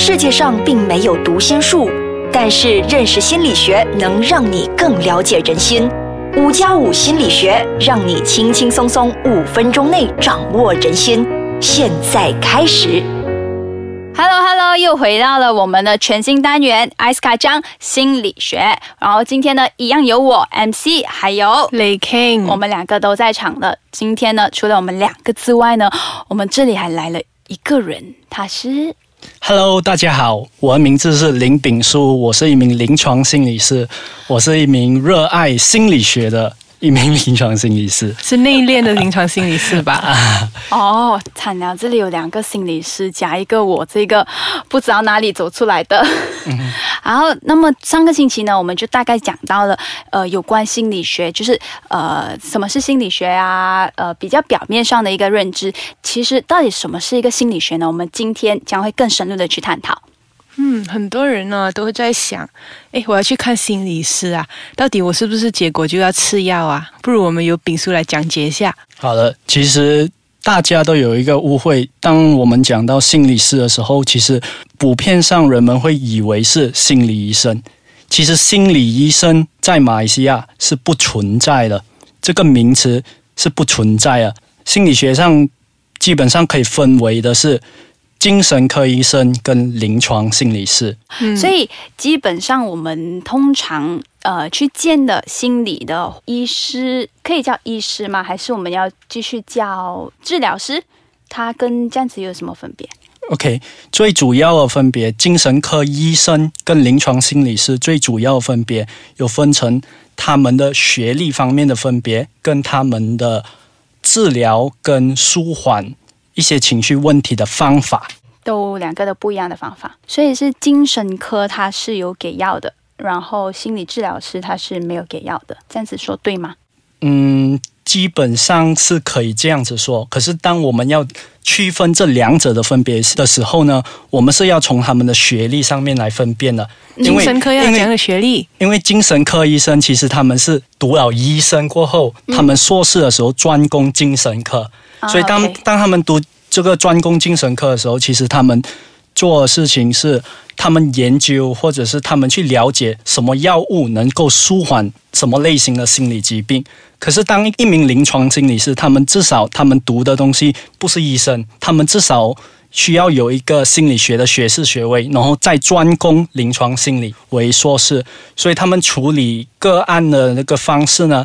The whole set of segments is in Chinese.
世界上并没有读心术，但是认识心理学能让你更了解人心。五加五心理学让你轻轻松松五分钟内掌握人心。现在开始。Hello Hello，又回到了我们的全新单元艾斯卡张心理学。然后今天呢，一样有我 MC，还有雷 King，我们两个都在场了。今天呢，除了我们两个之外呢，我们这里还来了一个人，他是 Hello，大家好，我的名字是林炳书，我是一名临床心理师，我是一名热爱心理学的一名临床心理师。是内敛的临床心理师吧？哦，惨了，这里有两个心理师加一个我这个不知道哪里走出来的。然后，那么上个星期呢，我们就大概讲到了呃有关心理学，就是呃什么是心理学啊，呃比较表面上的一个认知。其实到底什么是一个心理学呢？我们今天将会更深入的去探讨。嗯，很多人呢都会在想，诶，我要去看心理师啊，到底我是不是结果就要吃药啊？不如我们由丙叔来讲解一下。好了，其实大家都有一个误会，当我们讲到心理师的时候，其实普遍上人们会以为是心理医生。其实心理医生在马来西亚是不存在的，这个名词是不存在的。心理学上基本上可以分为的是精神科医生跟临床心理师。嗯所以基本上我们通常呃去见的心理的医师，可以叫医师吗？还是我们要继续叫治疗师？他跟这样子有什么分别？OK，最主要的分别，精神科医生跟临床心理师最主要的分别有分成他们的学历方面的分别，跟他们的治疗跟舒缓一些情绪问题的方法。都两个都不一样的方法，所以是精神科他是有给药的，然后心理治疗师他是没有给药的，这样子说对吗？嗯，基本上是可以这样子说。可是当我们要区分这两者的分别的时候呢，我们是要从他们的学历上面来分辨的。因为精神科要因为讲的学历，因为精神科医生其实他们是读了医生过后，他们硕士的时候专攻精神科，啊所以当当他们读这个专攻精神科的时候，其实他们做的事情是他们研究或者是他们去了解什么药物能够舒缓什么类型的心理疾病。可是当一名临床心理师，他们至少他们读的东西不是医生，他们至少需要有一个心理学的学士学位，然后再专攻临床心理为硕士，所以他们处理个案的那个方式呢，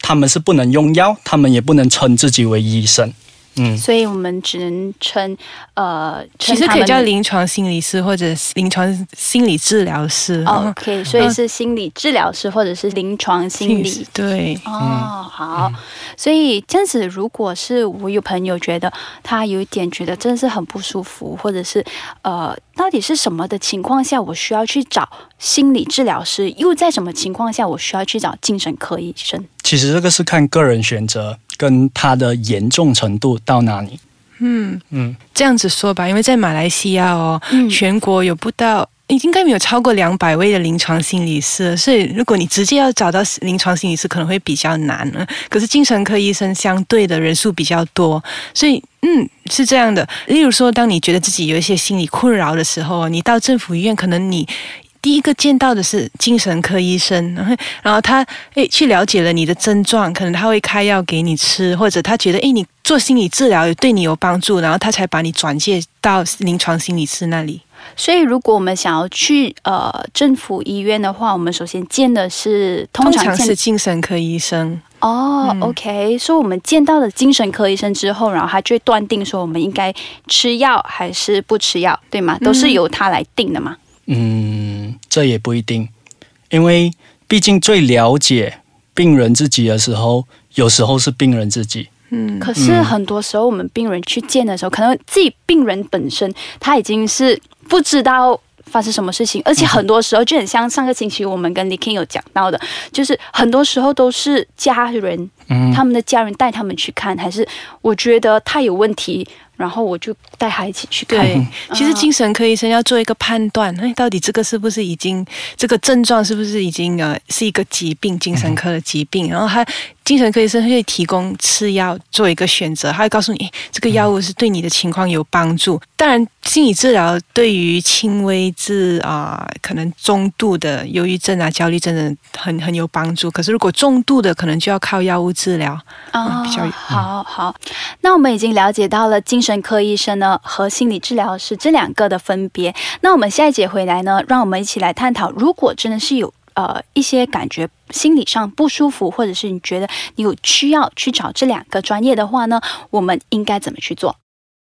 他们是不能用药，他们也不能称自己为医生。嗯，所以我们只能称呃，其实可以叫临床心理师或者临床心理治疗师。哦 OK，所以是心理治疗师或者是临床心理师对，哦，好，所以这样子，如果是我有朋友觉得他有一点觉得真的是很不舒服，或者是呃，到底是什么的情况下我需要去找心理治疗师，又在什么情况下我需要去找精神科医生？其实这个是看个人选择跟他的严重程度到哪里。嗯，嗯，这样子说吧，因为在马来西亚哦，嗯全国有不到。应该没有超过两百位的临床心理师，所以如果你直接要找到临床心理师，可能会比较难呢。可是精神科医生相对的人数比较多，所以嗯是这样的。例如说，当你觉得自己有一些心理困扰的时候，你到政府医院，可能你第一个见到的是精神科医生，然后然后他诶去了解了你的症状，可能他会开药给你吃，或者他觉得诶你做心理治疗对你有帮助，然后他才把你转介到临床心理师那里。所以，如果我们想要去呃政府医院的话，我们首先见的是通通常是精神科医生。哦、嗯 o k 所以我们见到了精神科医生之后，然后他就会断定说我们应该吃药还是不吃药，对吗？都是由他来定的嘛。嗯，这也不一定，因为毕竟最了解病人自己的时候，有时候是病人自己。嗯，可是很多时候，我们病人去见的时候，可能自己病人本身他已经是不知道发生什么事情，而且很多时候就很像上个星期我们跟 l i k i n 有讲到的，就是很多时候都是家人嗯。他们的家人带他们去看，还是我觉得他有问题，然后我就带他一起去看。对，其实啊精神科医生要做一个判断，哎，到底这个是不是已经这个症状是不是已经呃是一个疾病，精神科的疾病，然后他精神科医生会提供吃药做一个选择，他会告诉你，诶这个药物是对你的情况有帮助。当然，心理治疗对于轻微至啊、可能中度的忧郁症啊、焦虑症的很很有帮助，可是如果重度的，可能就要靠药物治疗。啊，比较好好。那我们已经了解到了精神科医生呢和心理治疗师这两个的分别。那我们下一节回来呢，让我们一起来探讨，如果真的是有呃一些感觉心理上不舒服，或者是你觉得你有需要去找这两个专业的话呢，我们应该怎么去做？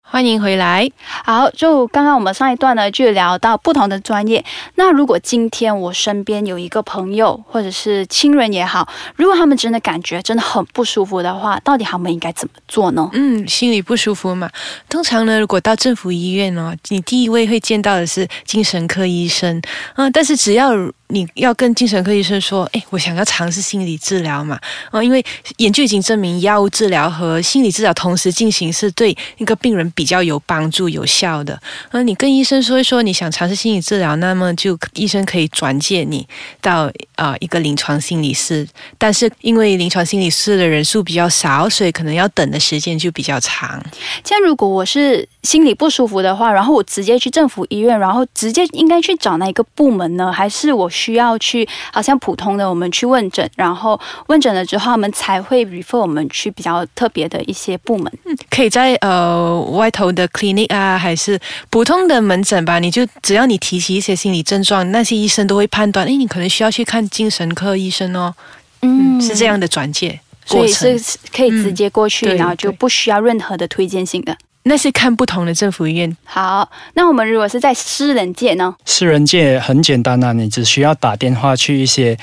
欢迎回来。好，就刚刚我们上一段呢，就聊到不同的专业。那如果今天我身边有一个朋友或者是亲人也好，如果他们真的感觉真的很不舒服的话，到底他们应该怎么做呢？嗯，心里不舒服嘛。通常呢，如果到政府医院哦，你第一位会见到的是精神科医生。嗯，但是只要你要跟精神科医生说，哎，我想要尝试心理治疗嘛。哦，因为研究已经证明，药物治疗和心理治疗同时进行是对那个病人比较有帮助、有效的。嗯，你跟医生说一说你想尝试心理治疗，那么就医生可以转介你到啊、呃一个临床心理师。但是因为临床心理师的人数比较少，所以可能要等的时间就比较长。像如果我是心里不舒服的话，然后我直接去政府医院，然后直接应该去找哪一个部门呢？还是我需要去好像普通的我们去问诊，然后问诊了之后，他们才会 refer 我们去比较特别的一些部门？嗯可以在呃外头的 clinic 啊，还是普通的门诊吧，你就只要你提起一些心理症状，那些医生都会判断，哎，你可能需要去看精神科医生哦。嗯，是这样的转介所以。是可以直接过去，嗯然后就不需要任何的推荐性的。那是看不同的政府医院。好，那我们如果是在私人界呢？私人界很简单啊，你只需要打电话去一些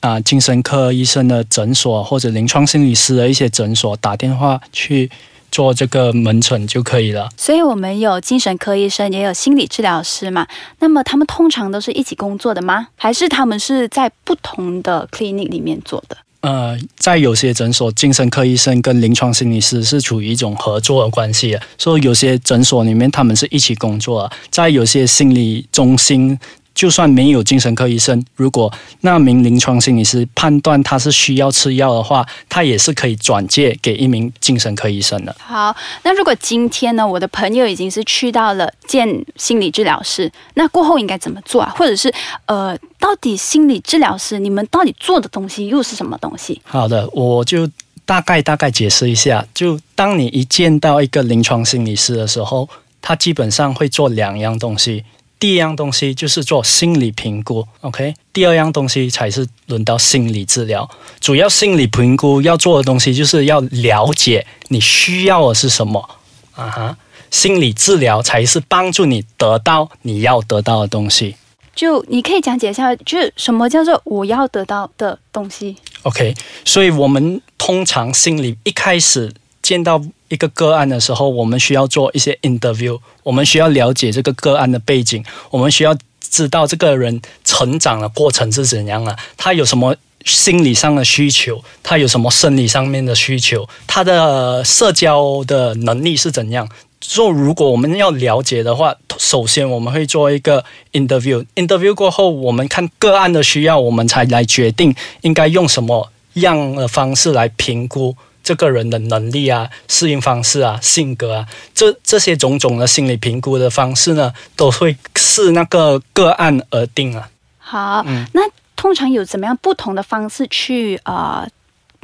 啊、精神科医生的诊所或者临床心理师的一些诊所，打电话去做这个门诊就可以了。所以我们有精神科医生，也有心理治疗师嘛。那么他们通常都是一起工作的吗？还是他们是在不同的 clinic 里面做的？呃，在有些诊所，精神科医生跟临床心理师是处于一种合作的关系的，所以有些诊所里面他们是一起工作。在有些心理中心，就算没有精神科医生，如果那名临床心理师判断他是需要吃药的话，他也是可以转介给一名精神科医生的。好，那如果今天呢，我的朋友已经是去到了见心理治疗师，那过后应该怎么做啊？或者是呃，到底心理治疗师你们到底做的东西又是什么东西？好的，我就大概大概解释一下。就当你一见到一个临床心理师的时候，他基本上会做两样东西。第一样东西就是做心理评估，OK。第二样东西才是轮到心理治疗。主要心理评估要做的东西就是要了解你需要的是什么啊哈。心理治疗才是帮助你得到你要得到的东西。就你可以讲解一下，就是什么叫做我要得到的东西？OK，所以我们通常心理一开始见到一个个案的时候，我们需要做一些 interview，我们需要了解这个个案的背景，我们需要知道这个人成长的过程是怎样的，他有什么。心理上的需求，他有什么生理上面的需求，他的社交的能力是怎样？所以，如果我们要了解的话，首先我们会做一个 interview。interview 过后，我们看个案的需要，我们才来决定应该用什么样的方式来评估这个人的能力啊、适应方式啊、性格啊，这这些种种的心理评估的方式呢，都会视那个个案而定啊。好，嗯那通常有怎么样不同的方式去呃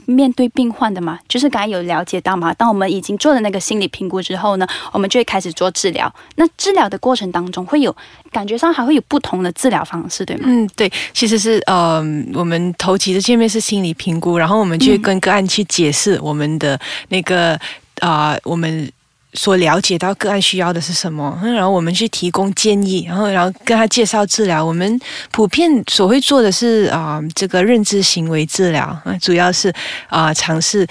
面对病患的嘛？就是刚才有了解到嘛，当我们已经做了那个心理评估之后呢，我们就会开始做治疗。那治疗的过程当中，会有感觉上还会有不同的治疗方式，对吗？嗯，对，其实是呃，我们头几的见面是心理评估，然后我们就会跟个案去解释我们的那个啊、我们。所了解到个案需要的是什么，然后我们去提供建议，然后然后跟他介绍治疗。我们普遍所会做的是啊、这个认知行为治疗，啊，主要是啊、尝试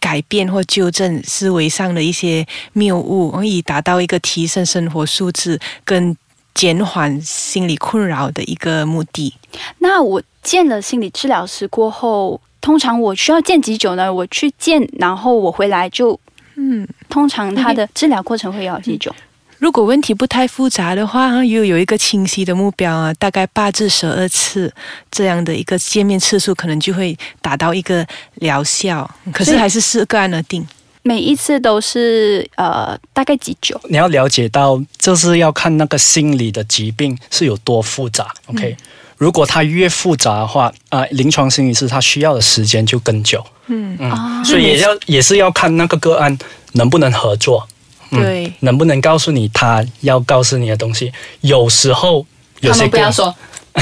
改变或纠正思维上的一些谬误，以达到一个提升生活素质跟减缓心理困扰的一个目的。那我见了心理治疗师过后。通常我需要见几久呢？我去见，然后我回来就，嗯，通常它的治疗过程会要几久？如果问题不太复杂的话，又有一个清晰的目标啊，大概八至十二次这样的一个见面次数，可能就会达到一个疗效。可是还是视个案而定。每一次都是呃大概几久？你要了解到，就是要看那个心理的疾病是有多复杂。OK，如果它越复杂的话，啊，临床心理师他需要的时间就更久。嗯嗯，所以也要也是要看那个个案能不能合作。对，能不能告诉你他要告诉你的东西？有时候有些不要说，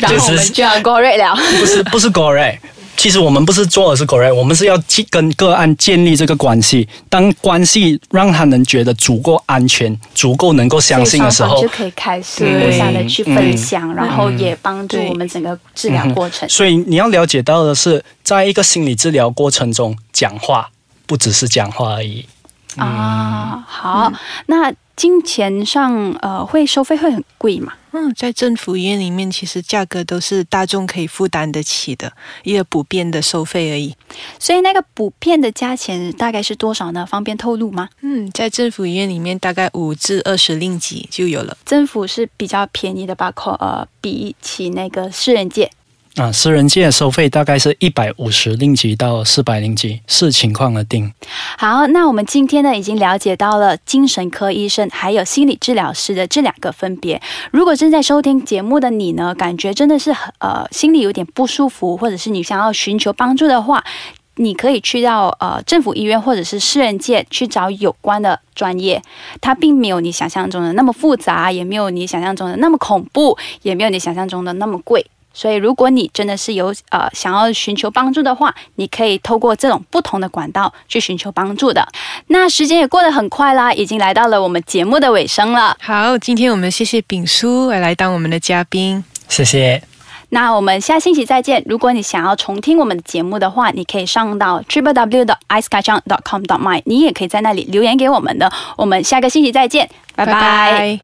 然后我们就要 go right 了。不是不是 go right。其实我们不是做的是 correct，我们是要去跟个案建立这个关系。当关系让他能觉得足够安全、足够能够相信的时候，就可以开始互相的去分享，然后也帮助我们整个治疗过程。所以你要了解到的是，在一个心理治疗过程中，讲话不只是讲话而已。啊，好，那金钱上呃会收费会很贵嘛？嗯，在政府医院里面，其实价格都是大众可以负担得起的一个普遍的收费而已。所以那个普遍的价钱大概是多少呢？方便透露吗？嗯，在政府医院里面，大概五至二十令吉就有了。政府是比较便宜的吧？可呃，比起那个私人界。啊，私人界收费大概是一百五十令吉到四百令吉，视情况而定。好，那我们今天呢已经了解到了精神科医生还有心理治疗师的这两个分别。如果正在收听节目的你呢，感觉真的是呃心里有点不舒服，或者是你想要寻求帮助的话，你可以去到呃政府医院或者是私人界去找有关的专业。它并没有你想象中的那么复杂，也没有你想象中的那么恐怖，也没有你想象中的那么贵。所以，如果你真的是有呃想要寻求帮助的话，你可以透过这种不同的管道去寻求帮助的。那时间也过得很快啦，已经来到了我们节目的尾声了。好，今天我们谢谢炳叔来当我们的嘉宾，谢谢。那我们下星期再见。如果你想要重听我们的节目的话，你可以上到 triple w 的 i c e k a c h a n g dot com dot my，你也可以在那里留言给我们的。我们下个星期再见，拜拜。